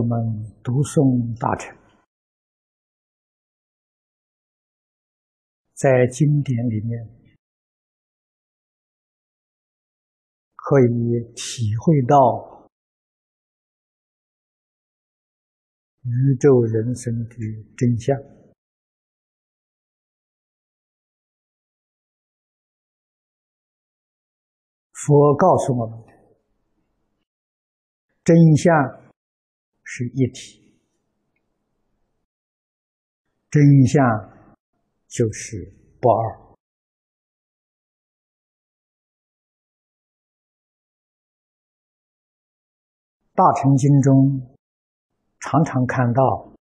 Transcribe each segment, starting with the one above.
我们读诵大乘，在经典里面可以体会到宇宙人生的真相。佛告诉我们。真相是一体，真相就是不二。大乘经中常常看到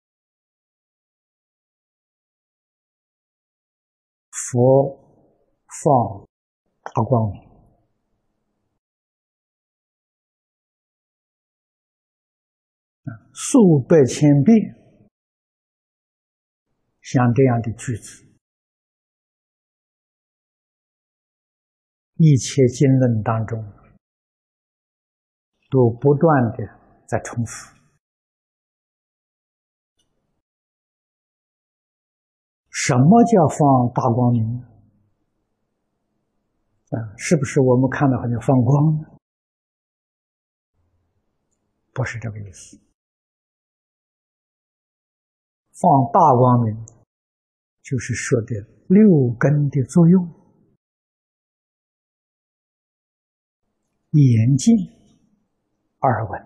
佛放大光明。数百千遍，像这样的句子，一切经论当中都不断的在重复。什么叫放大光明？啊，是不是我们看到好像放光呢？不是这个意思。放大光明，就是说的六根的作用：眼见、耳闻、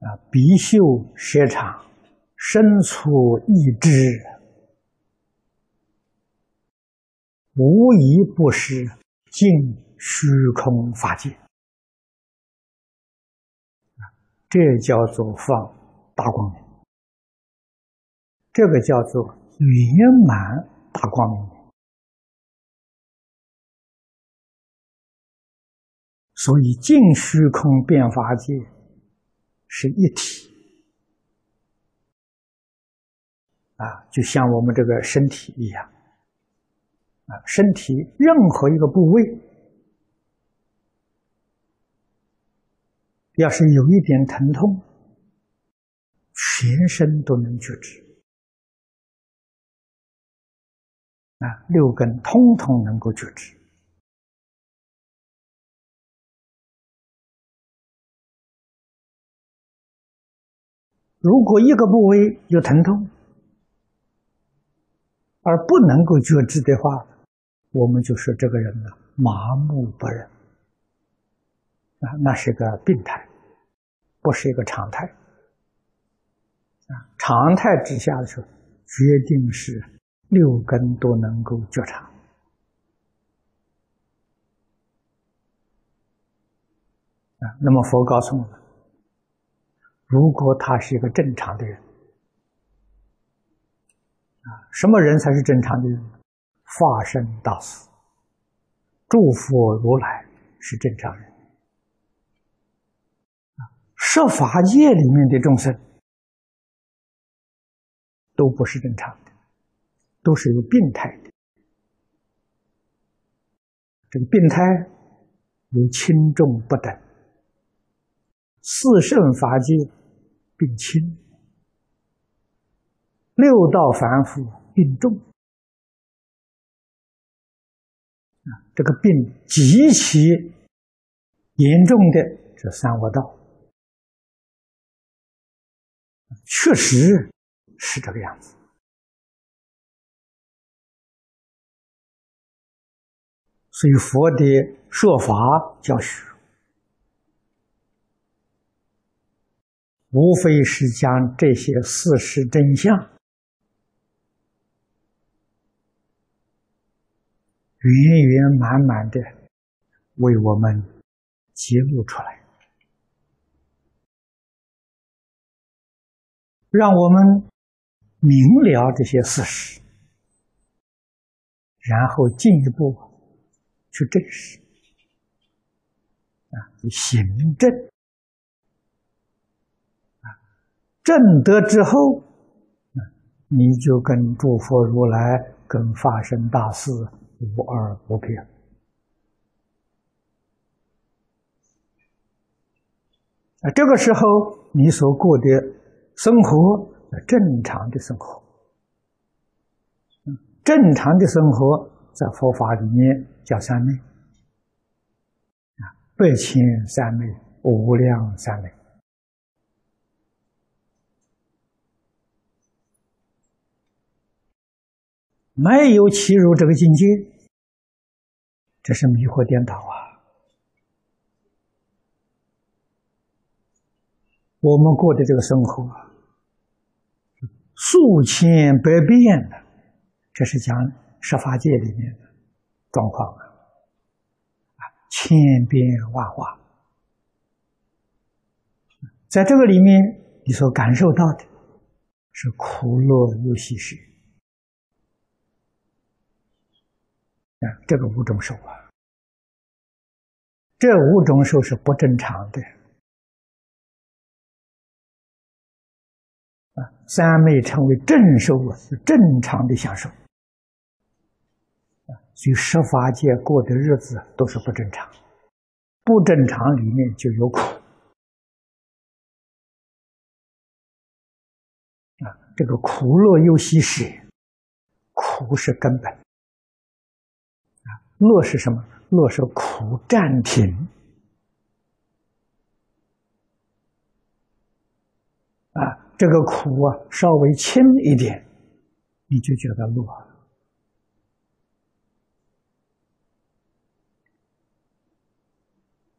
啊鼻嗅舌尝、身处意知，无一不是尽虚空法界。这叫做放大光明，这个叫做圆满大光明。所以净虚空变法界是一体啊，就像我们这个身体一样啊，身体任何一个部位。要是有一点疼痛，全身都能觉知啊，六根通通能够觉知。如果一个部位有疼痛，而不能够觉知的话，我们就说这个人呢麻木不仁。啊，那是个病态，不是一个常态。啊，常态之下的时候，决定是六根都能够觉察。啊，那么佛告诉我们，如果他是一个正常的人，啊，什么人才是正常的人？化身大师、诸佛如来是正常人。设法界里面的众生都不是正常的，都是有病态的。这个病态有轻重不等，四圣法界病轻，六道凡夫病重。啊，这个病极其严重的这三恶道。确实是这个样子，所以佛的说法教学，无非是将这些事实真相圆圆满满的为我们揭露出来。让我们明了这些事实，然后进一步去证实啊，行证啊，证得之后，你就跟诸佛如来、跟法身大士无二无别。啊，这个时候你所过的生活，正常的生活，正常的生活在佛法里面叫三昧，啊，百千三昧，无量三昧，没有欺入这个境界，这是迷惑颠倒啊。我们过的这个生活啊，数千百变的，这是讲十法界里面的状况啊，啊，千变万化，在这个里面，你所感受到的是苦乐忧喜事。啊，这个五种受啊，这五种受是不正常的。啊，三昧成为正受啊，是正常的享受啊。所以十法界过的日子都是不正常，不正常里面就有苦啊。这个苦乐又喜舍，苦是根本啊，乐是什么？乐是苦暂停啊。这个苦啊，稍微轻一点，你就觉得乐了。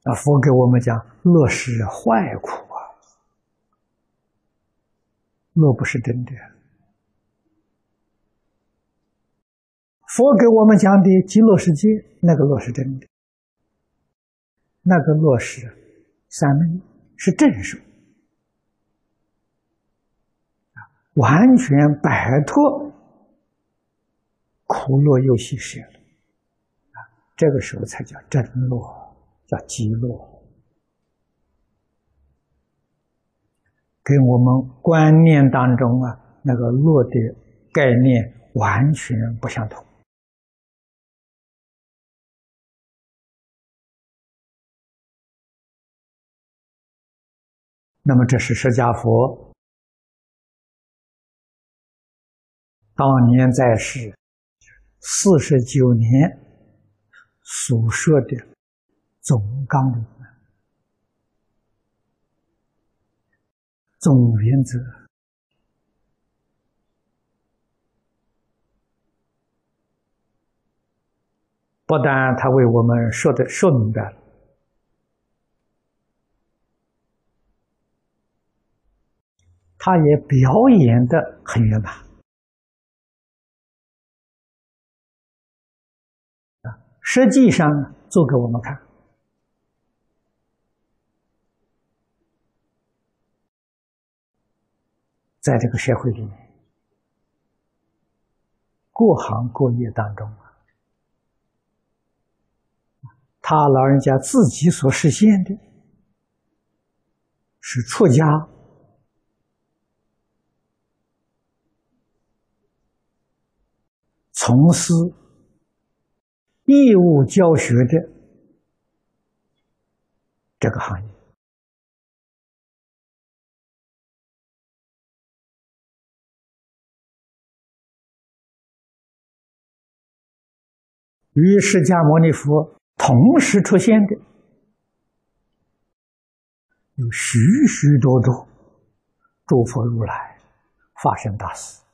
啊，佛给我们讲，乐是坏苦啊，乐不是真的。佛给我们讲的极乐世界，那个乐是真的，那个乐是三昧，是正受。完全摆脱苦乐忧喜舍了啊，这个时候才叫真乐，叫极乐，跟我们观念当中啊那个乐的概念完全不相同。那么，这是释迦佛。当年在世四十九年所说的总纲领、总原则，不但他为我们说的说明白了，他也表演的很圆满。实际上做给我们看，在这个社会里面，各行各业当中啊，他老人家自己所实现的，是出家、从事。义务教学的这个行业，与释迦牟尼佛同时出现的有许许多多诸佛如来发生大事。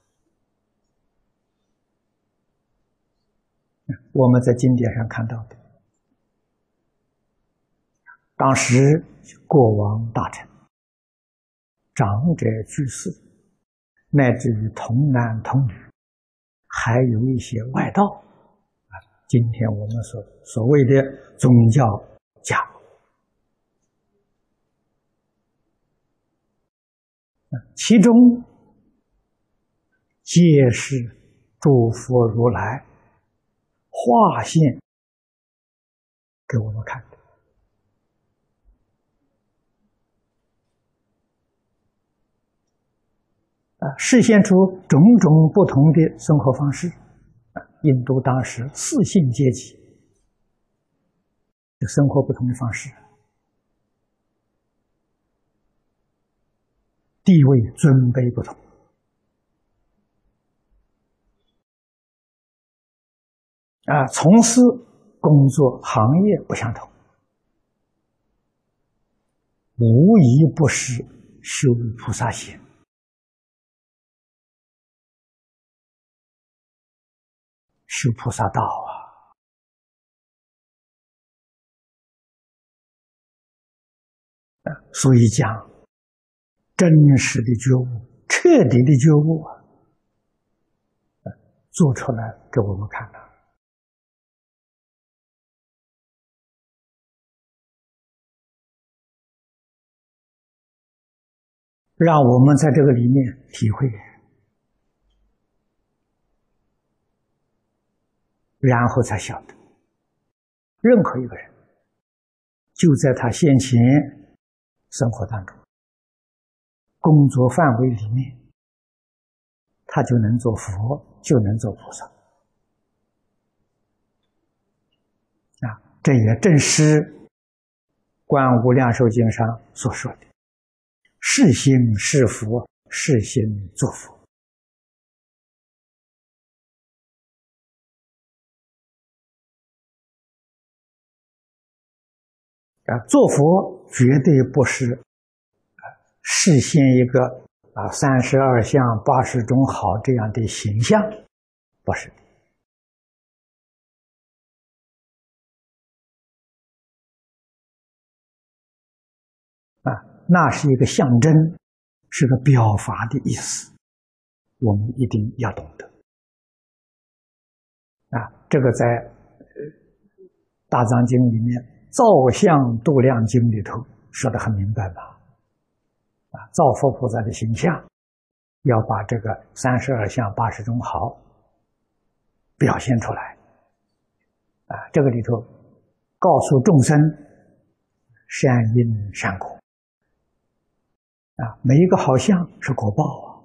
我们在经典上看到的，当时国王大臣、长者居士，乃至于童男童女，还有一些外道啊，今天我们所所谓的宗教家，其中皆是诸佛如来。划线给我们看。啊，实现出种种不同的生活方式。印度当时四姓阶级的生活不同的方式。地位尊卑不同，啊，从事工作行业不相同，无一不是修菩萨行。修菩萨道啊！所以讲真实的觉悟、彻底的觉悟啊，做出来给我们看了，让我们在这个里面体会。然后才晓得，任何一个人，就在他先前生活当中、工作范围里面，他就能做佛，就能做菩萨。啊，这也正是《观无量寿经》上所说的：“是心是佛，是心作佛。”啊，做佛绝对不是啊，实现一个啊三十二相八十种好这样的形象，不是那是一个象征，是个表法的意思，我们一定要懂得啊。这个在《大藏经》里面。造像度量经里头说的很明白吧？啊，造佛菩萨的形象，要把这个三十二相八十种好表现出来。啊，这个里头告诉众生善因善果。啊，每一个好像是果报啊，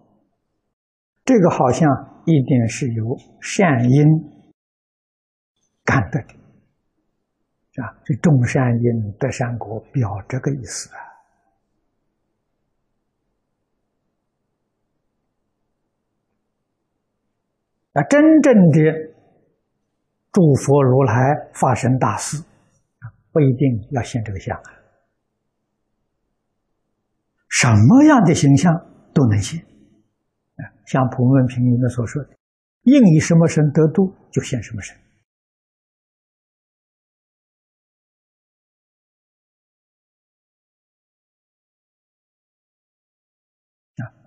这个好像一定是由善因干的。啊，这种善因得善果，表这个意思啊。啊，真正的诸佛如来发生大事，不一定要现这个相啊。什么样的形象都能现。啊，像普门品里面所说的，应以什么身得度，就现什么身。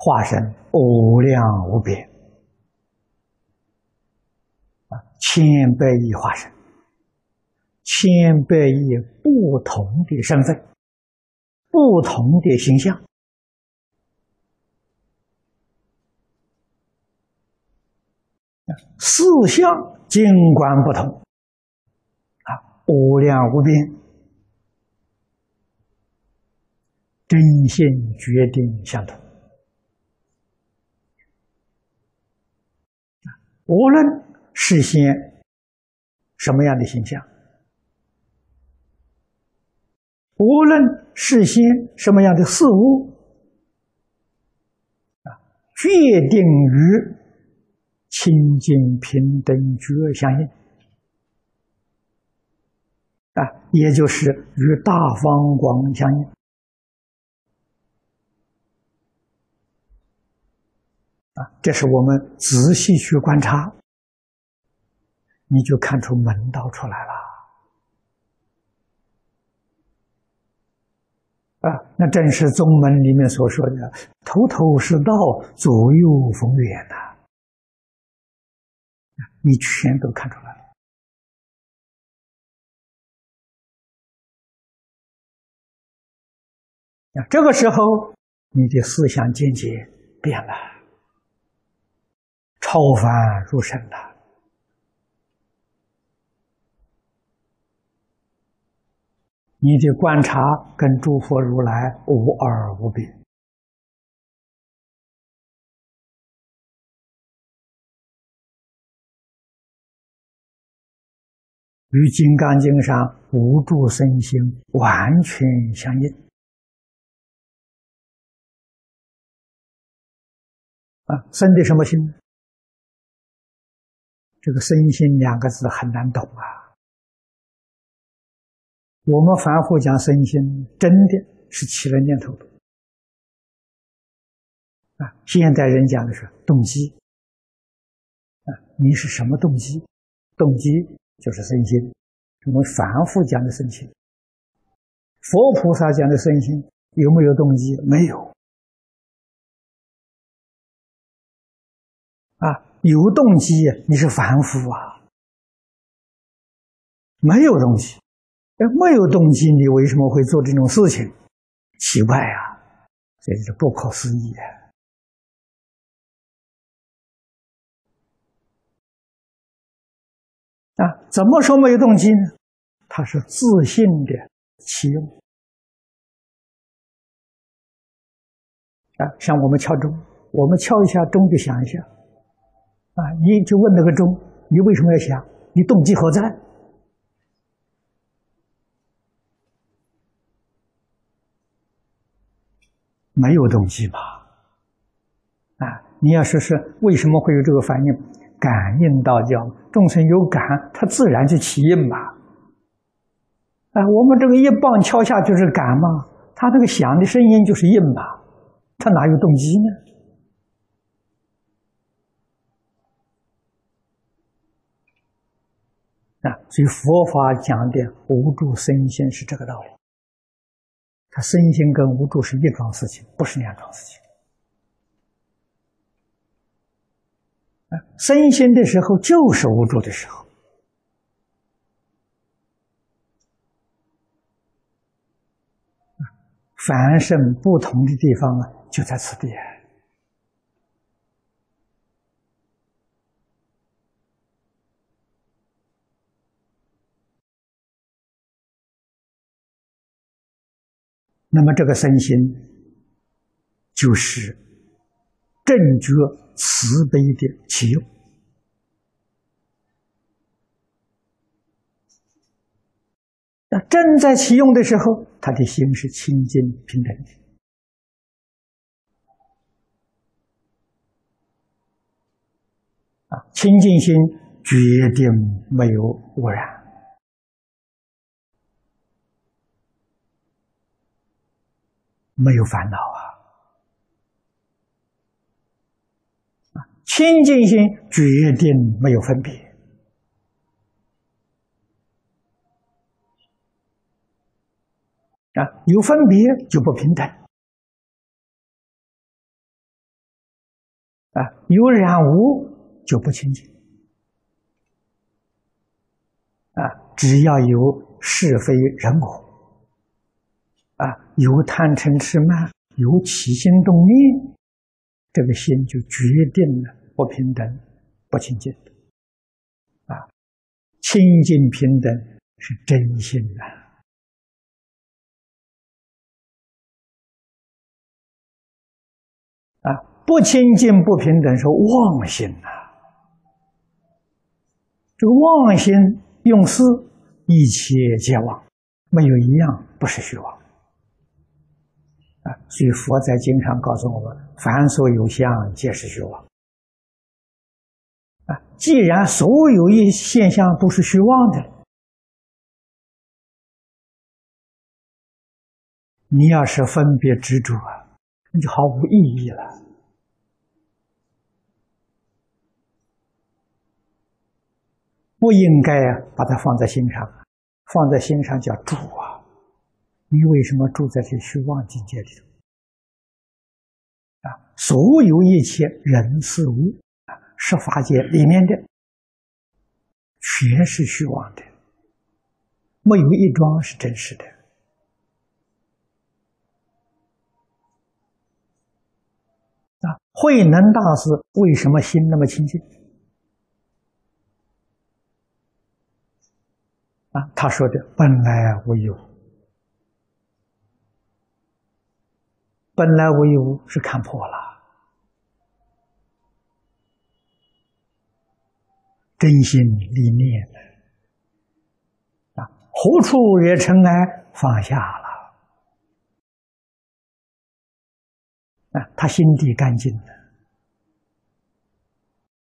化身无量无边啊，千百亿化身，千百亿不同的身份，不同的形象，四相尽管不同啊，无量无边，真心决定相同。无论事先什么样的形象，无论事先什么样的事物，啊，决定于清净平等觉相应，啊，也就是与大方广相应。啊，这是我们仔细去观察，你就看出门道出来了。啊，那正是宗门里面所说的“头头是道，左右逢源”呐，你全都看出来了。啊，这个时候你的思想境界变了。超凡入圣了，你的观察跟诸佛如来无二无别，与《金刚经》上无住身心完全相应。啊，生的什么心？这个“身心”两个字很难懂啊。我们凡夫讲身心，真的是起了念头啊。现代人讲的是动机啊，你是什么动机？动机就是身心。我们凡夫讲的身心，佛菩萨讲的身心有没有动机？没有。啊，有动机，你是凡夫啊，没有动机，哎，没有动机，你为什么会做这种事情？奇怪呀，这是不可思议啊！啊，怎么说没有动机呢？他是自信的启用啊，像我们敲钟，我们敲一下钟就响一下。啊！你就问那个钟，你为什么要想？你动机何在？没有动机吧？啊！你要说是为什么会有这个反应？感应道教众生有感，他自然就起应吧。啊！我们这个一棒敲下就是感嘛，他这个响的声音就是应吧，他哪有动机呢？啊，所以佛法讲的无助身心是这个道理。他身心跟无助是一桩事情，不是两桩事情。啊身心的时候就是无助的时候。凡圣不同的地方啊，就在此地。那么，这个身心就是正觉慈悲的启用。那正在启用的时候，他的心是清净平等的啊，清净心决定没有污染。没有烦恼啊！啊，清净心决定没有分别。啊，有分别就不平等。啊，有染污就不清净。啊，只要有是非人我。啊，有贪嗔痴慢，有起心动念，这个心就决定了不平等、不清净。啊，清净平等是真心的。啊，不清净不平等是妄心呐。这个妄心用思，一切皆妄，没有一样不是虚妄。啊，所以佛在经常告诉我们：“凡所有相，皆是虚妄。”既然所有一现象都是虚妄的，你要是分别执着啊，那就毫无意义了。不应该啊，把它放在心上，放在心上叫住啊。你为什么住在这虚妄境界里头？啊，所有一切人事物，十法界里面的，全是虚妄的，没有一桩是真实的。啊，慧能大师为什么心那么清净？啊，他说的本来无一物。本来无一物是看破了，真心立念啊，何处惹尘埃？放下了啊，他心地干净的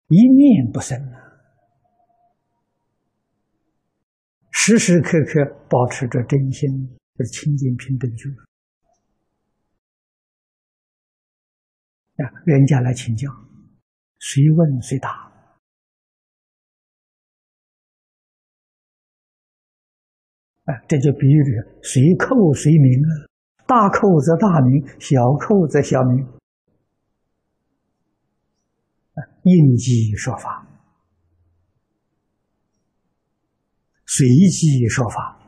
一念不生啊，时时刻刻保持着真心，就是清净平等觉。啊，人家来请教，随问随答。啊，这就比喻这个随扣随鸣啊，大扣则大鸣，小扣则小鸣。啊，应机说法，随机说法。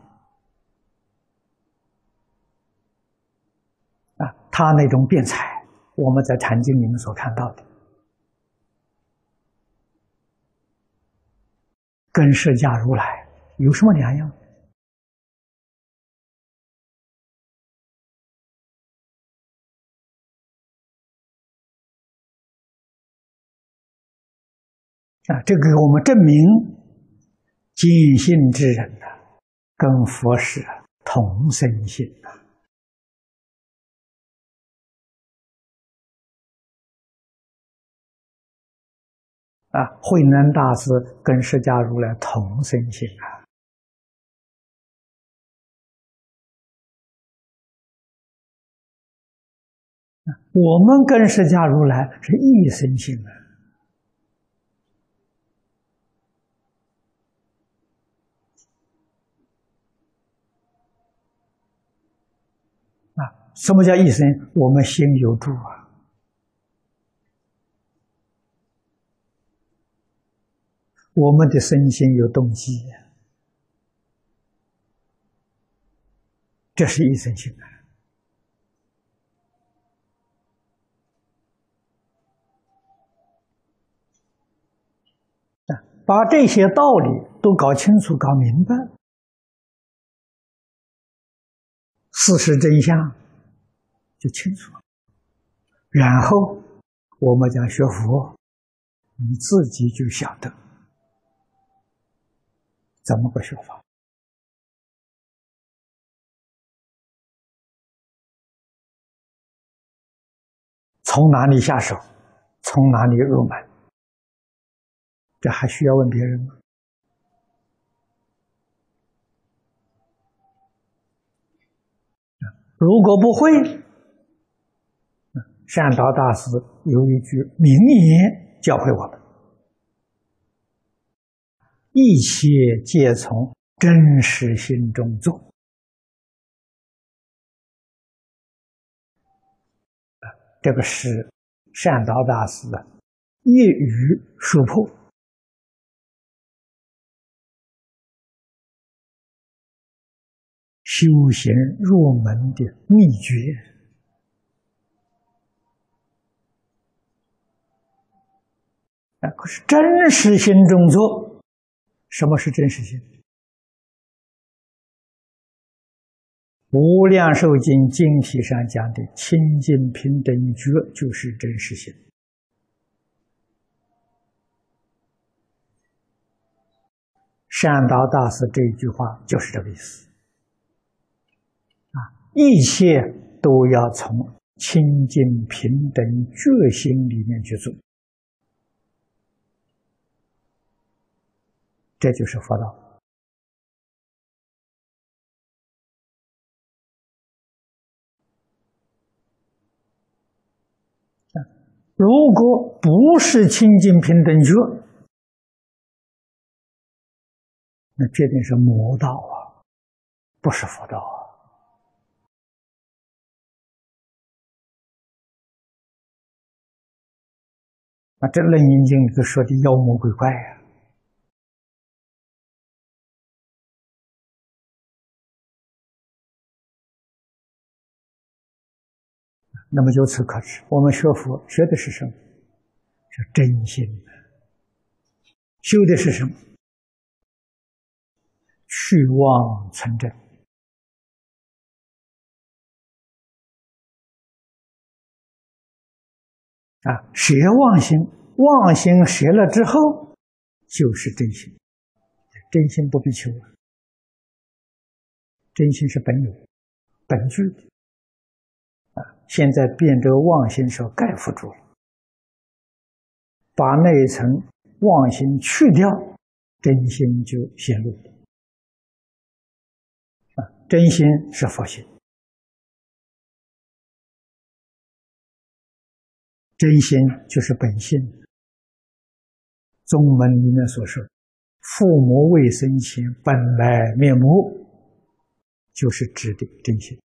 啊，他那种辩才。我们在《禅经》里面所看到的，跟释迦如来有什么两样？啊，这给我们证明，见性之人呢，跟佛是同生性啊。啊，慧能大师跟释迦如来同生性啊！我们跟释迦如来是一生性啊！啊，什么叫一生？我们心有住啊！我们的身心有动机，这是一生性啊！把这些道理都搞清楚、搞明白，事实真相就清楚。然后我们讲学佛，你自己就晓得。怎么个学法？从哪里下手？从哪里入门？这还需要问别人吗？如果不会，善导大师有一句名言教会我们。一切皆从真实心中做，这个是善导大师的一语说破，修行入门的秘诀。啊，可是真实心中做。什么是真实性？《无量寿经》经题上讲的清净平等觉，就是真实性。善导大师这一句话就是这个意思。啊，一切都要从清净平等觉心里面去做。这就是佛道。如果不是清净平等觉，那决定是魔道啊，不是佛道啊。那这《楞严经》里头说的妖魔鬼怪呀。那么由此可知，我们学佛学的是什么？是真心修的是什么？去妄存真。啊，舍妄心，妄心舍了之后，就是真心。真心不必求了，真心是本有、本具的。现在变这个妄心所盖覆住了，把那一层妄心去掉，真心就显露。啊，真心是佛心，真心就是本性。宗门里面所说，父母未生前本来面目，就是指的真心。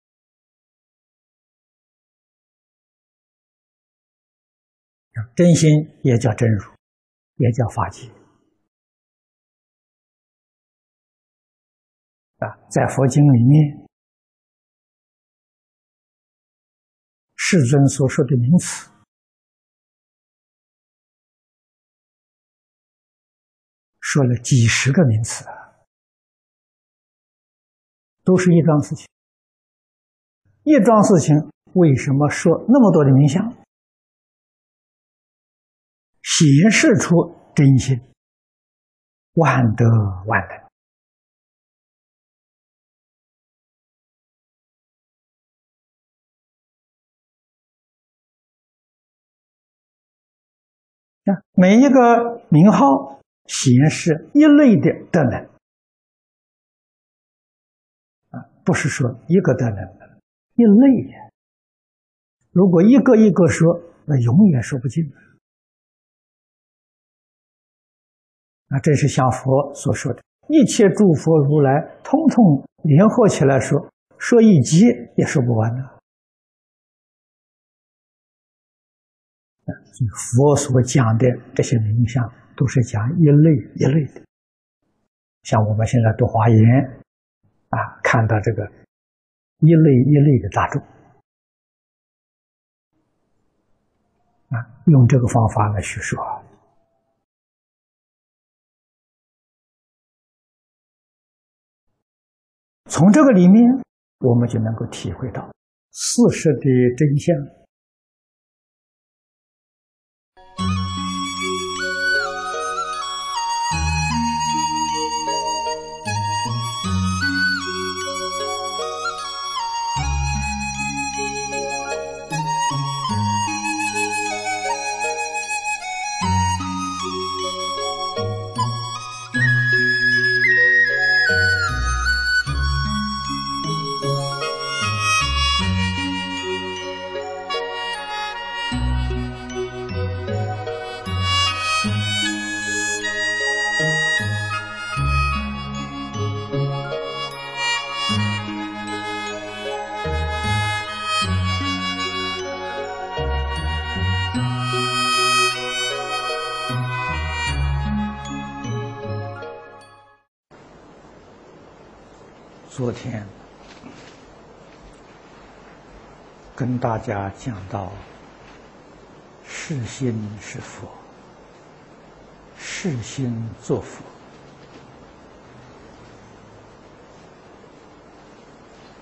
真心也叫真如，也叫法界。啊，在佛经里面，世尊所说的名词，说了几十个名词啊，都是一桩事情。一桩事情为什么说那么多的名相？显示出真心，万德万能。啊，每一个名号显示一类的德能，啊，不是说一个德能，一类。如果一个一个说，那永远说不尽。啊，这是像佛所说的，一切诸佛如来通通联合起来说，说一集也说不完的。佛所讲的这些名相，都是讲一类一类的。像我们现在读华严，啊，看到这个一类一类的大众，啊，用这个方法来叙述。从这个里面，我们就能够体会到事实的真相。昨天跟大家讲到，世心是佛，世心作佛，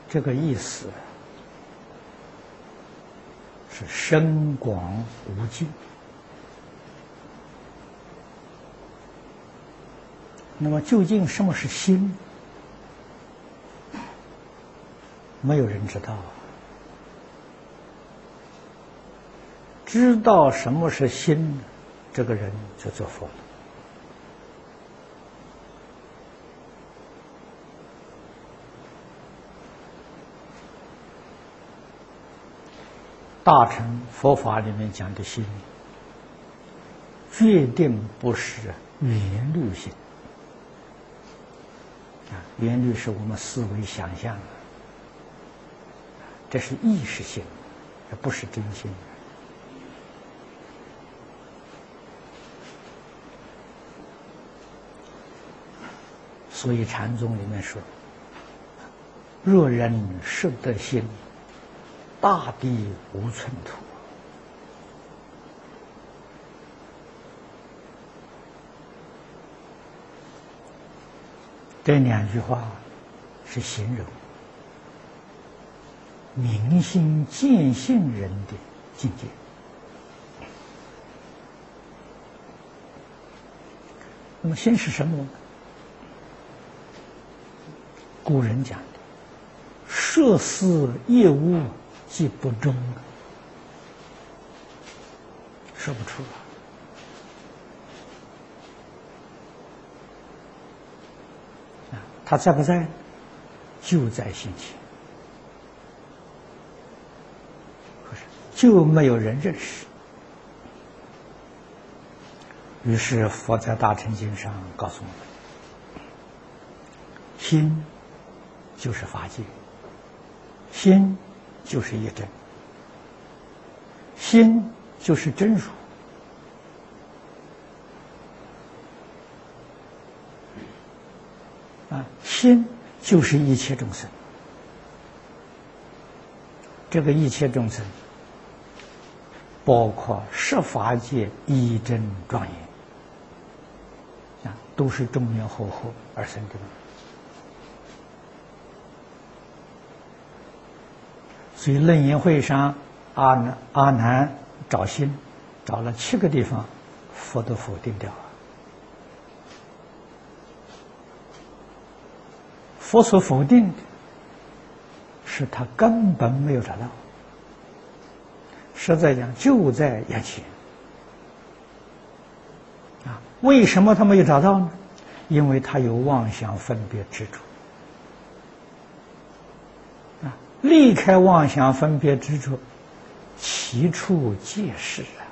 这个意思是深广无尽。那么，究竟什么是心？没有人知道，知道什么是心，这个人就做佛了。大乘佛法里面讲的心，决定不是圆律心啊，圆律是我们思维想象的。这是意识性，这不是真心。所以禅宗里面说：“若人识得心，大地无寸土。”这两句话是形容。明心见性人的境界。那么，先是什么？古人讲的“涉世业务即不忠”，说不出来。啊，他在不在？就在心前。就没有人认识。于是佛在《大乘经》上告诉我们：心就是法界，心就是一真，心就是真如。啊，心就是一切众生。这个一切众生，包括十法界一真庄严，啊，都是中原厚厚而生的。所以楞严会上，阿难阿难找心，找了七个地方，佛都否定掉了。佛所否定的，是他根本没有找到。实在讲，就在眼前。啊，为什么他没有找到呢？因为他有妄想分别执着。啊，离开妄想分别执着，其处皆是啊。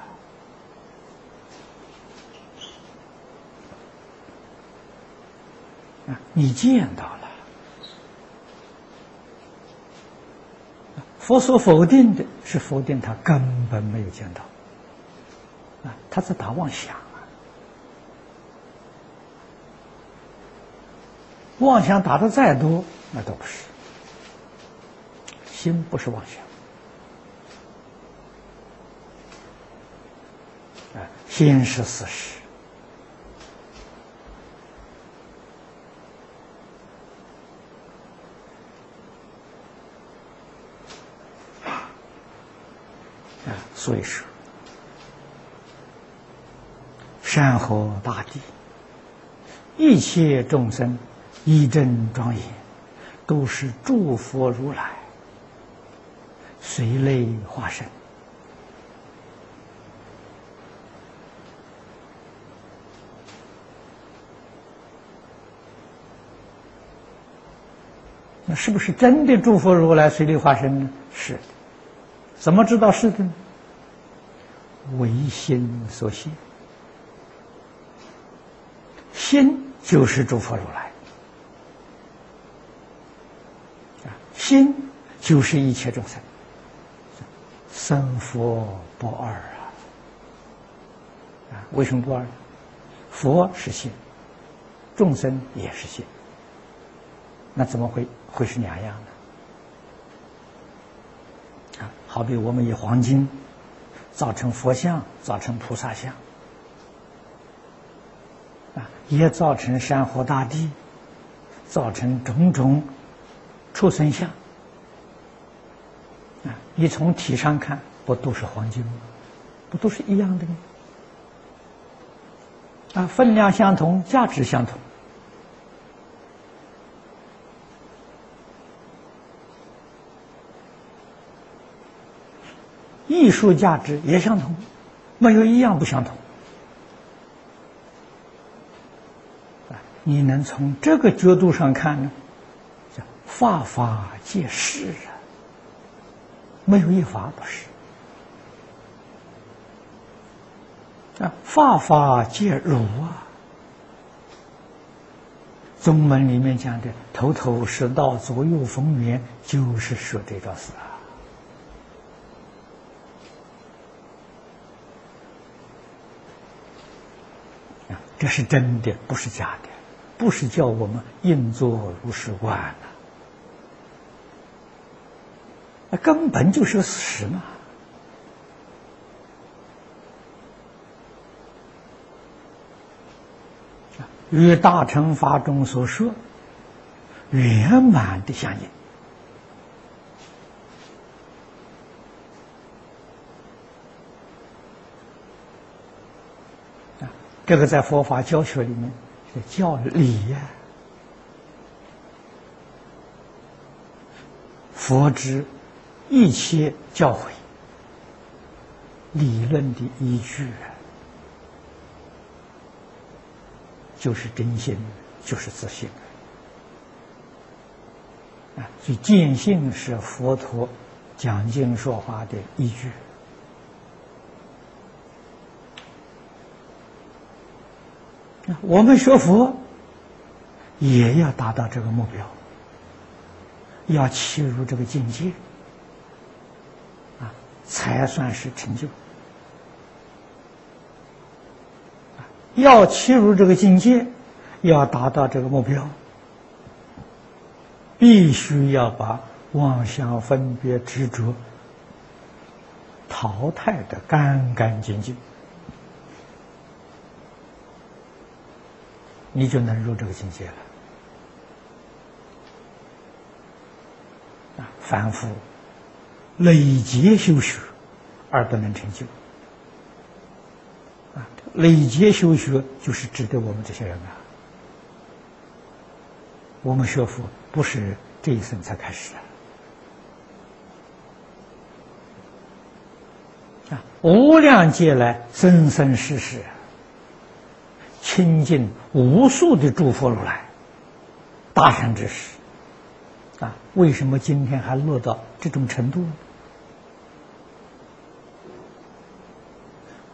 啊，你见到了。佛所否定的是否定他根本没有见到，啊，他在打妄想啊，妄想打的再多，那都不是，心不是妄想，啊，心是事实。所以说，山河大地，一切众生，一真庄严，都是诸佛如来随类化身。那是不是真的诸佛如来随类化身呢？是的。怎么知道是的呢？唯心所现，心就是诸佛如来，啊，心就是一切众生，生佛不二啊，啊，为什么不二？佛是心，众生也是心，那怎么会会是两样呢？啊，好比我们以黄金。造成佛像，造成菩萨像，啊，也造成山河大地，造成种种畜生像，啊，你从体上看，不都是黄金吗？不都是一样的吗？啊，分量相同，价值相同。艺术价值也相同，没有一样不相同。啊，你能从这个角度上看呢？叫法法皆是啊，没有一法不是。啊，法法皆如啊。宗门里面讲的头头是道，左右逢源，就是说这个事啊。这是真的，不是假的，不是叫我们硬做如是观呐，那根本就是个事实嘛。与大乘法中所说圆满的相应。这个在佛法教学里面叫理呀，佛之一切教诲理论的依据啊，就是真心，就是自信。啊，所以见性是佛陀讲经说法的依据。我们学佛也要达到这个目标，要切入这个境界，啊，才算是成就。要切入这个境界，要达到这个目标，必须要把妄想、分别、执着淘汰的干干净净。你就能入这个境界了。啊，凡夫累劫修学而不能成就。啊，累劫修学就是指的我们这些人啊。我们学佛不是这一生才开始的。啊，无量劫来生生世世。亲近无数的诸佛如来、大善之士，啊，为什么今天还落到这种程度？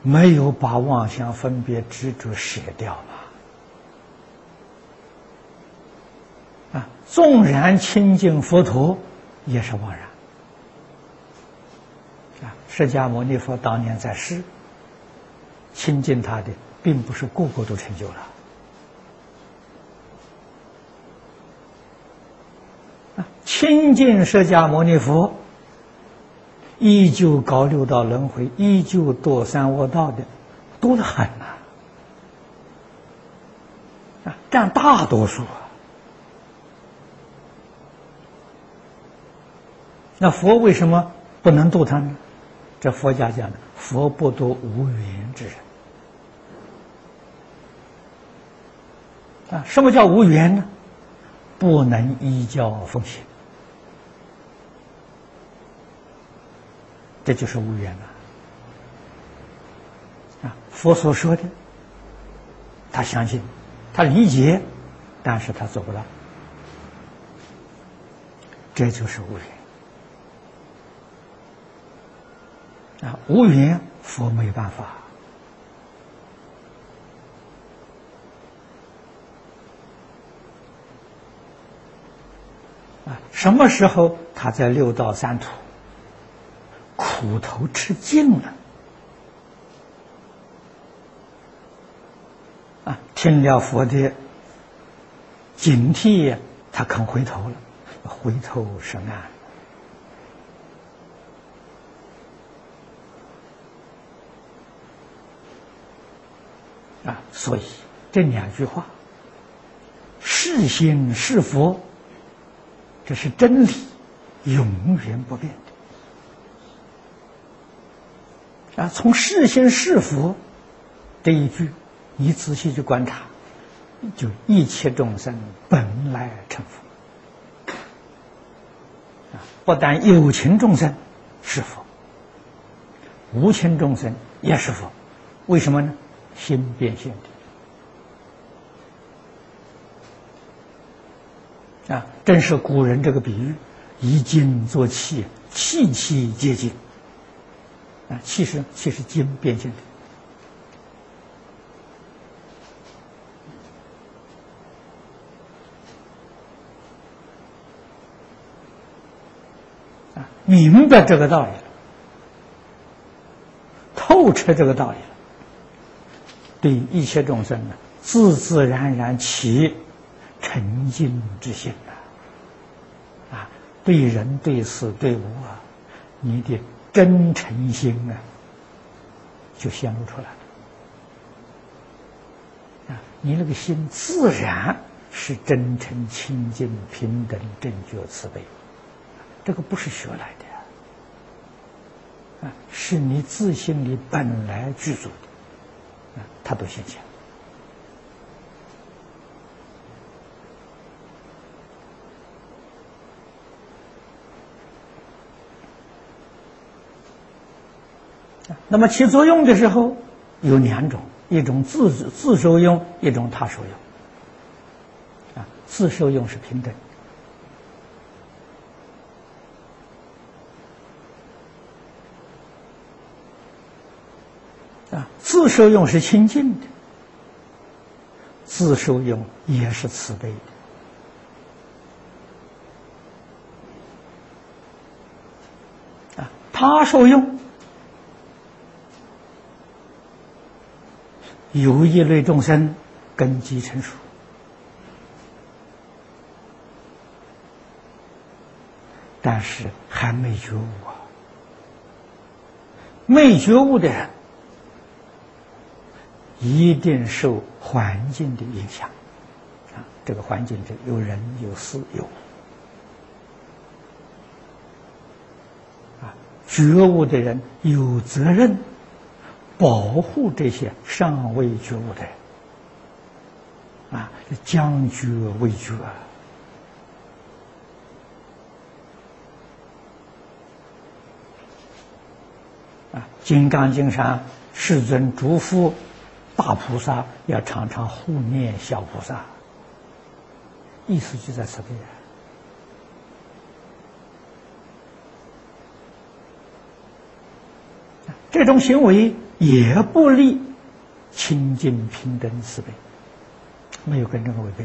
没有把妄想、分别、执着舍掉吧，啊，纵然亲近佛陀，也是枉然。啊，释迦牟尼佛当年在世，亲近他的。并不是个个都成就了啊！亲近释迦牟尼佛，依旧搞六道轮回，依旧堕三恶道的多得很呐！啊，占大多数啊！那佛为什么不能度他呢？这佛家讲的，佛不度无缘之人。啊，什么叫无缘呢？不能依教奉行，这就是无缘了。啊，佛所说的，他相信，他理解，但是他做不到，这就是无缘。啊，无缘，佛没有办法。什么时候他在六道三途苦头吃尽了啊？听了佛的警惕，他肯回头了，回头是岸啊！所以这两句话：是心是佛。这是真理，永远不变的。啊，从是心是佛这一句，你仔细去观察，就一切众生本来成佛。啊，不但有情众生是佛，无情众生也是佛。为什么呢？心变现的。啊，正是古人这个比喻，以金作气，气气皆精。啊，气是气是金变现的。啊，明白这个道理了，透彻这个道理了，对一切众生呢，自自然然起。沉静之心啊，啊，对人对事对物，你的真诚心啊，就显露出来了。啊，你那个心自然是真诚、清净、平等、正觉、慈悲，这个不是学来的，啊，是你自心里本来具足的，啊，它都显现那么起作用的时候有两种：一种自自受用，一种他受用。啊，自受用是平等。啊，自受用是清净的，自受用也是慈悲的。啊，他受用有一类众生根基成熟，但是还没觉悟啊，没觉悟的人。一定受环境的影响，啊，这个环境就有人有事有，啊，觉悟的人有责任保护这些尚未觉悟的人，啊，将觉未觉，啊，《金刚经》上世尊嘱咐。大菩萨要常常护念小菩萨，意思就在此地。这种行为也不利清净平等慈悲，没有跟这个违背。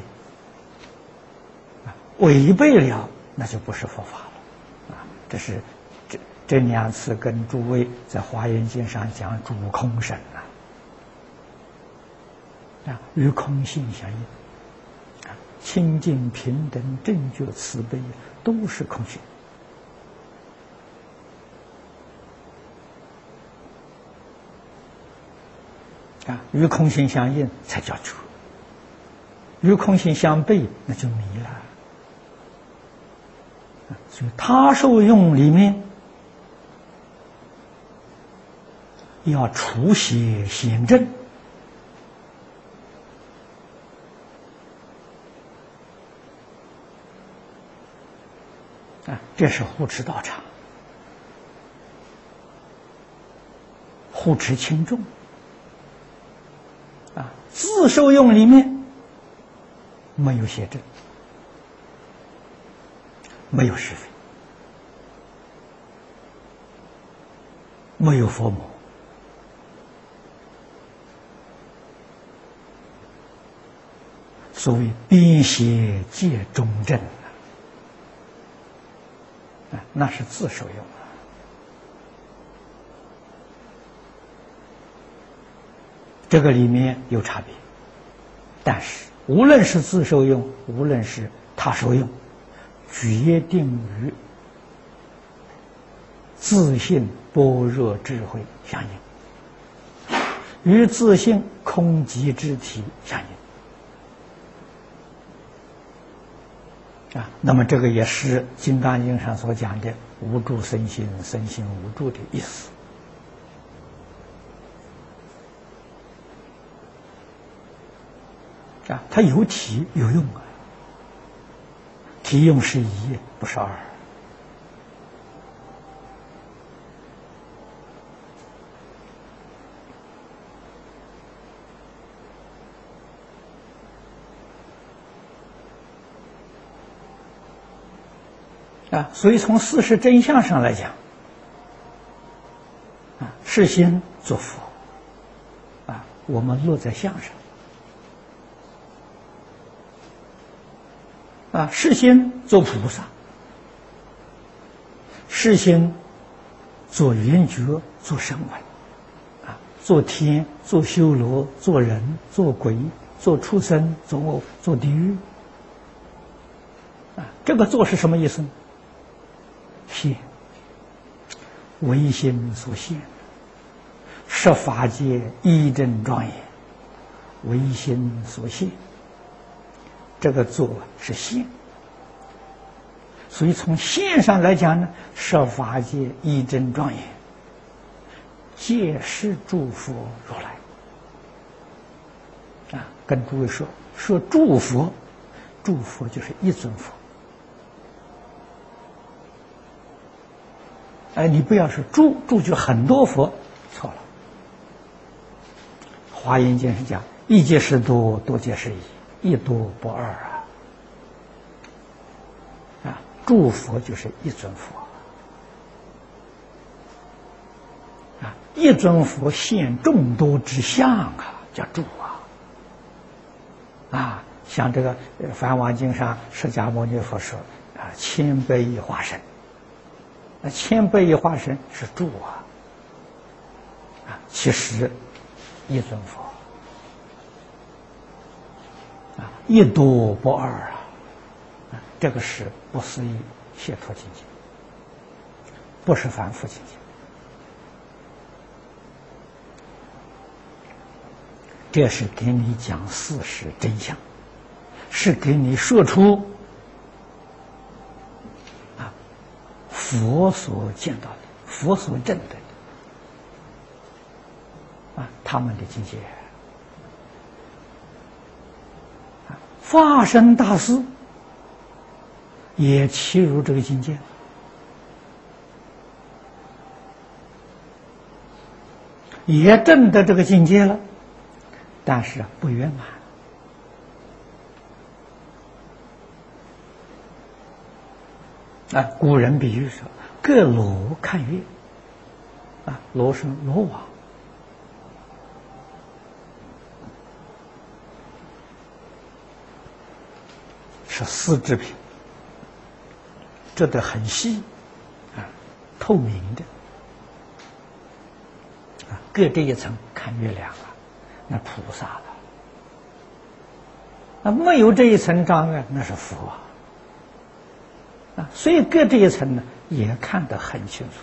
啊违背了那就不是佛法了。啊，这是这这两次跟诸位在华严经上讲主空神啊。啊，与空性相应，啊，清净平等正觉慈悲都是空性，啊，与空性相应才叫觉，与空性相悖那就迷了，所以他受用里面要除邪显正。啊，这是护持道场，护持轻重。自受用里面没有邪正，没有是非，没有佛母，所谓边邪界中正。那是自受用啊，这个里面有差别，但是无论是自受用，无论是他受用，决定于自信般若智慧相应，与自信空寂之体相应。啊，那么这个也是《金刚经》上所讲的“无助身心，身心无助”的意思。啊，它有体有用啊，体用是一，不是二。啊，所以从事实真相上来讲，啊，事先做佛，啊，我们落在相上，啊，是心做菩萨，是心做圆觉，做声闻，啊，做天，做修罗，做人，做鬼，做畜生，做做地狱，啊，这个做是什么意思呢？现唯心所现，十法界一真庄严，唯心所现。这个做是现，所以从现上来讲呢，十法界一真庄严，皆是诸佛如来。啊，跟诸位说说诸佛，诸佛就是一尊佛。哎，你不要说住住就很多佛，错了。华严经是讲一即是多，多即是一，一多不二啊。啊，诸佛就是一尊佛。啊，一尊佛现众多之相啊，叫住啊。啊，像这个《梵王经》上，释迦牟尼佛说啊，千百亿化身。那千百亿化身是住啊，啊，其实一尊佛啊，一多不二啊，这个是不思议解脱境界，不是凡夫境界。这是给你讲事实真相，是给你说出啊。佛所见到的，佛所证的，啊，他们的境界，化身大师也契入这个境界，也证得这个境界了，但是不圆满。啊，古人比喻说：“各罗看月，啊，罗是罗网，是丝制品，织得很细，啊，透明的，啊，隔这一层看月亮啊，那菩萨了，那没有这一层障碍，那是佛啊。”啊，所以隔这一层呢，也看得很清楚。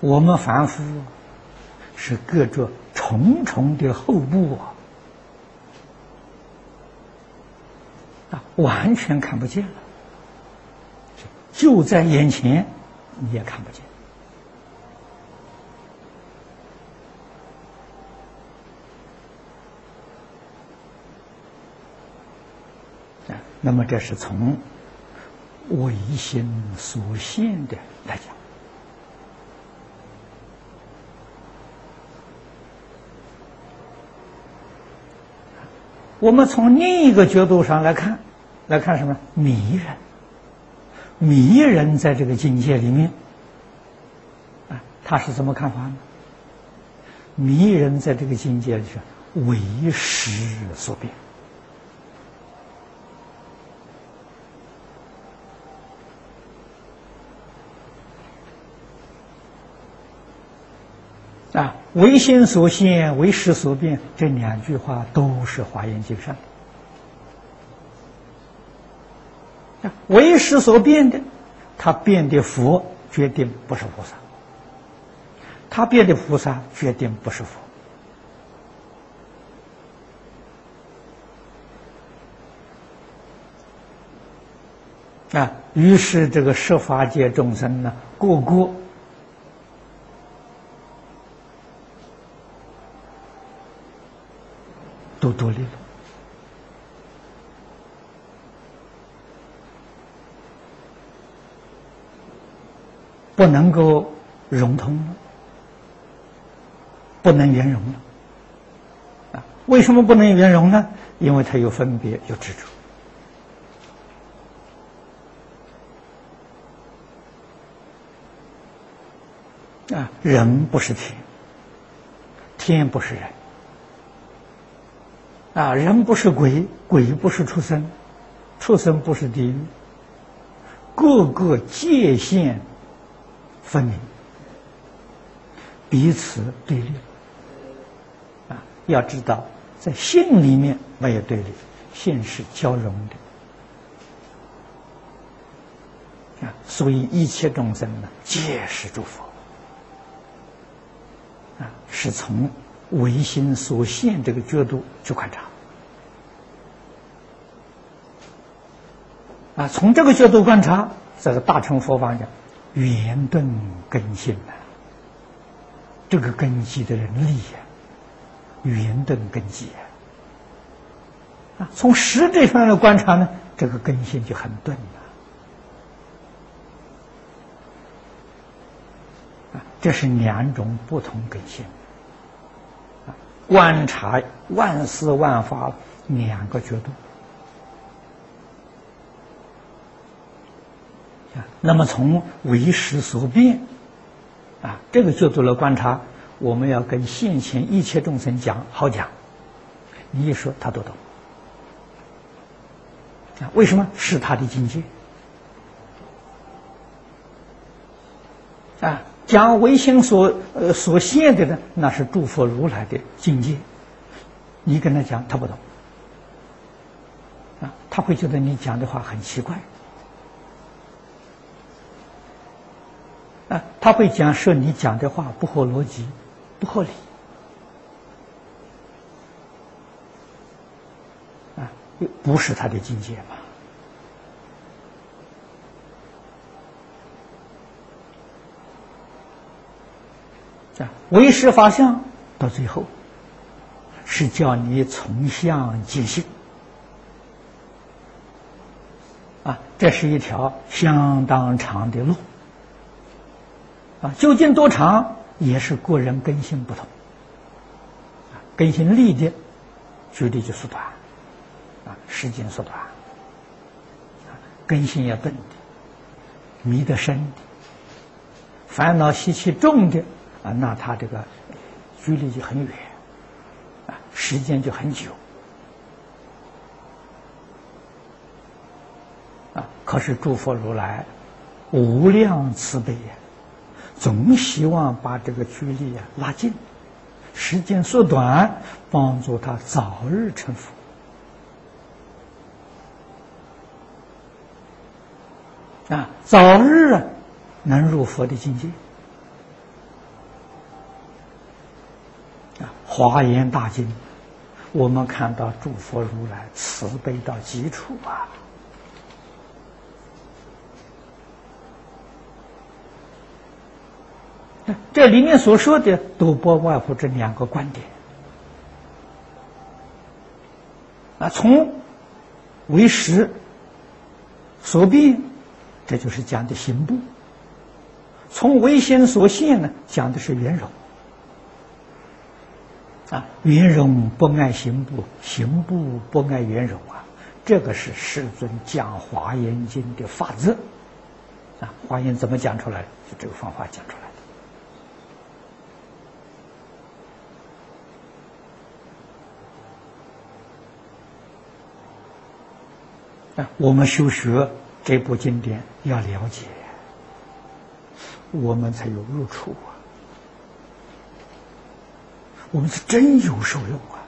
我们凡夫是隔着重重的厚布啊，啊，完全看不见了，就在眼前，你也看不见。那么，这是从唯心所现的来讲。我们从另一个角度上来看，来看什么？迷人，迷人在这个境界里面，啊，他是怎么看法呢？迷人在这个境界是为时所变。啊，唯心所现，唯识所变，这两句话都是华严经上的。唯识所变的，他变的佛决定不是菩萨，他变的菩萨决定不是佛。啊，于是这个十法界众生呢，个个。都独立了，不能够融通了，不能圆融了。啊，为什么不能圆融呢？因为它有分别，有执着。啊，人不是天，天不是人。啊，人不是鬼，鬼不是畜生，畜生不是地狱，各个界限分明，彼此对立。啊，要知道，在性里面没有对立，性是交融的。啊，所以一切众生呢，皆是诸佛。啊，是从唯心所现这个角度去观察。啊，从这个角度观察，这个大乘佛法讲，圆顿根性啊，这个根基的人力呀，圆顿根基啊。啊，从实质上来观察呢，这个根性就很钝了。啊，这是两种不同根性。啊，观察万事万法两个角度。啊那么从为识所变啊这个角度来观察，我们要跟现前一切众生讲好讲，你一说他都懂啊？为什么是他的境界啊？讲唯心所呃所现的呢，那是诸佛如来的境界，你跟他讲他不懂啊，他会觉得你讲的话很奇怪。啊，他会讲说你讲的话不合逻辑，不合理，啊，不是他的境界嘛？啊，唯识法相到最后是叫你从相即性，啊，这是一条相当长的路。啊，究竟多长也是个人根性不同，啊，根性利的，距离就缩短，啊，时间缩短，啊，根性要钝的，迷得深的，烦恼习气重的，啊，那他这个距离就很远，啊，时间就很久，啊，可是诸佛如来无量慈悲呀。总希望把这个距离啊拉近，时间缩短，帮助他早日成佛啊，早日能入佛的境界啊。华严大经，我们看到诸佛如来慈悲到极处啊。这里面所说的都不外乎这两个观点。啊，从为实所变，这就是讲的行部；从为心所现呢，讲的是圆融。啊，圆融不爱行部，行部不爱圆融啊，这个是世尊讲《华严经》的法则。啊，《华严》怎么讲出来？就这个方法讲出来。我们修学这部经典要了解，我们才有入处啊！我们是真有受用啊！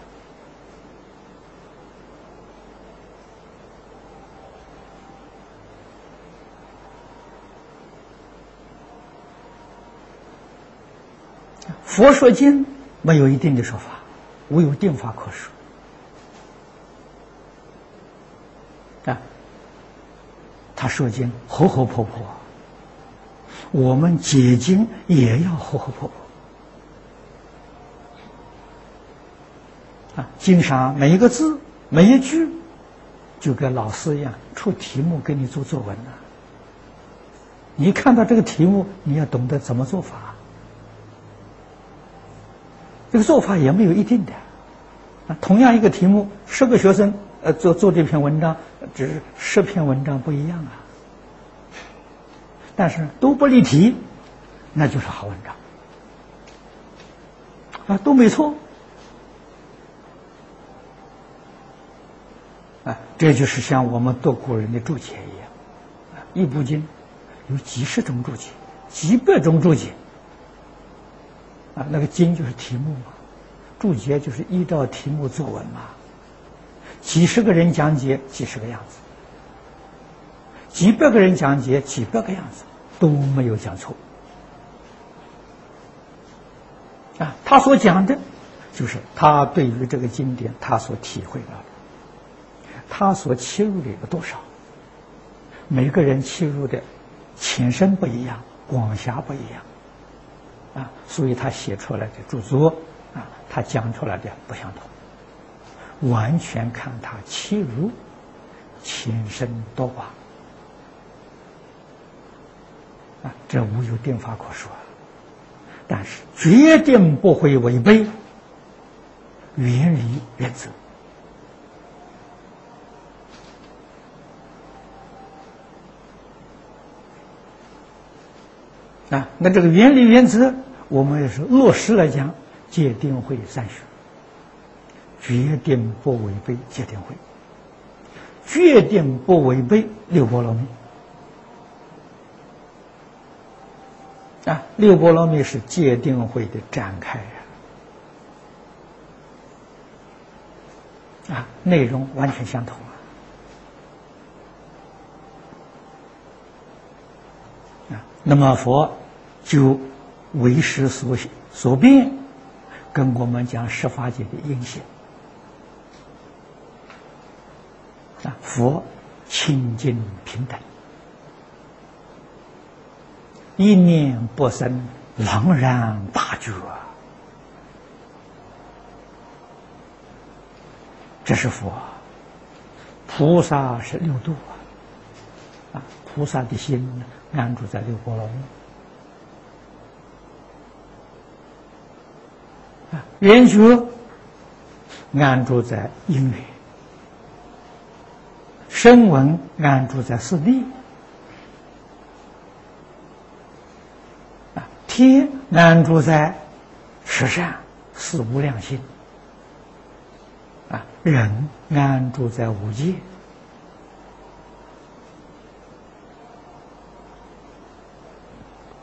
佛说经没有一定的说法，无有定法可说。他说经活活泼泼，我们解经也要活活泼泼啊！经上每一个字、每一句，就跟老师一样出题目给你做作文呢。你看到这个题目，你要懂得怎么做法。这个做法也没有一定的啊。同样一个题目，十个学生呃做做这篇文章。只是十篇文章不一样啊，但是都不离题，那就是好文章。啊，都没错。啊，这就是像我们读古人的注解一样。啊，一部经有几十种注解，几百种注解。啊，那个经就是题目嘛，注解就是依照题目作文嘛。几十个人讲解，几十个样子；几百个人讲解，几百个样子，都没有讲错。啊，他所讲的，就是他对于这个经典他所体会到的，他所切入的有多少？每个人切入的浅深不一样，广狭不一样，啊，所以他写出来的著作，啊，他讲出来的不相同。完全看他切入浅深多寡啊，这无有定法可说，但是决定不会违背原理原则。啊。那这个原理原则，我们也是落实来讲，界定会三学，决定不违背戒定慧，决定不违背六波罗蜜。啊，六波罗蜜是戒定慧的展开啊，啊，内容完全相同啊，那么佛就为识所所变，跟我们讲十法界的因性。啊，佛清净平等。一念不生，朗然大觉。这是佛，菩萨是六度啊，菩萨的心安住在六波罗蜜啊，圆觉安住在因缘，声闻安住在四谛。天安住在十善四无量心啊，人安住在五界，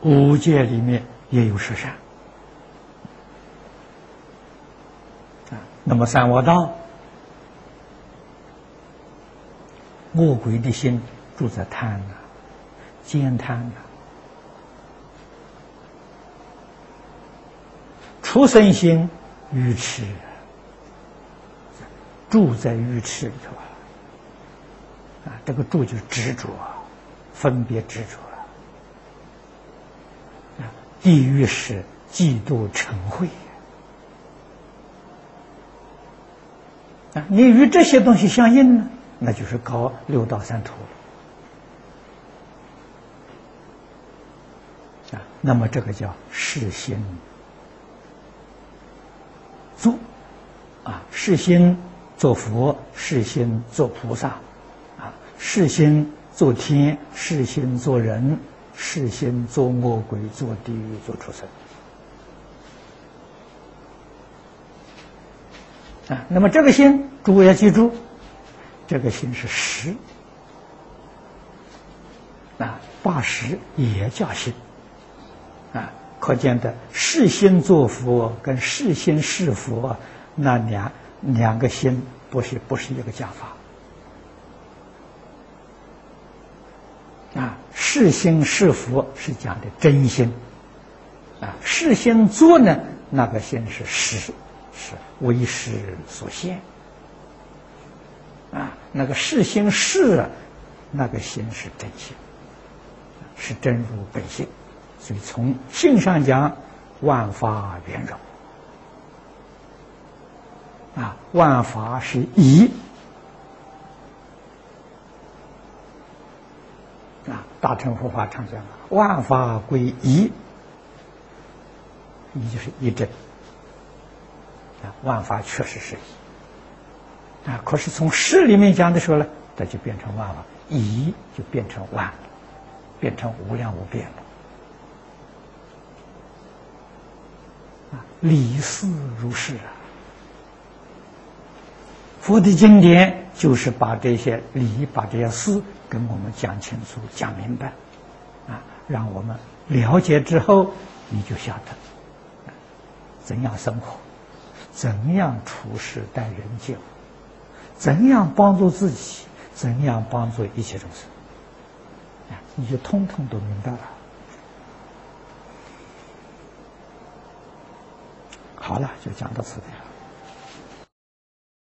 五界里面也有十善啊。那么三恶道，恶鬼的心住在贪啊，奸贪啊。出生心愚痴，住在愚痴里头啊！啊，这个住就执着，分别执着啊！地狱是嫉妒嗔恚啊！你与这些东西相应呢，那就是搞六道三途了啊！那么这个叫世心。做啊，世心做佛，世心做菩萨，啊，世心做天，世心做人，世心做魔鬼，做地狱，做畜生。啊，那么这个心，诸位要记住，这个心是实，啊，八十也叫心，啊。可见的世心作佛跟世心是佛，那两两个心不是不是一个讲法啊。世心是佛是讲的真心啊，世心作呢，那个心是实，是为实所现啊。那个世心是，那个心是真心，是真如本性。所以从性上讲，万法圆融啊，万法是一啊。大乘佛法常讲，万法归一，一就是一真啊。万法确实是一啊，可是从事里面讲的时候呢，它就变成万了，一就变成万了，变成无量无边了。啊理事如是啊！佛的经典就是把这些理、把这些事跟我们讲清楚、讲明白，啊，让我们了解之后，你就晓得怎样生活，怎样处事待人接物，怎样帮助自己，怎样帮助一切众生，啊，你就通通都明白了。好了，就讲到此地了。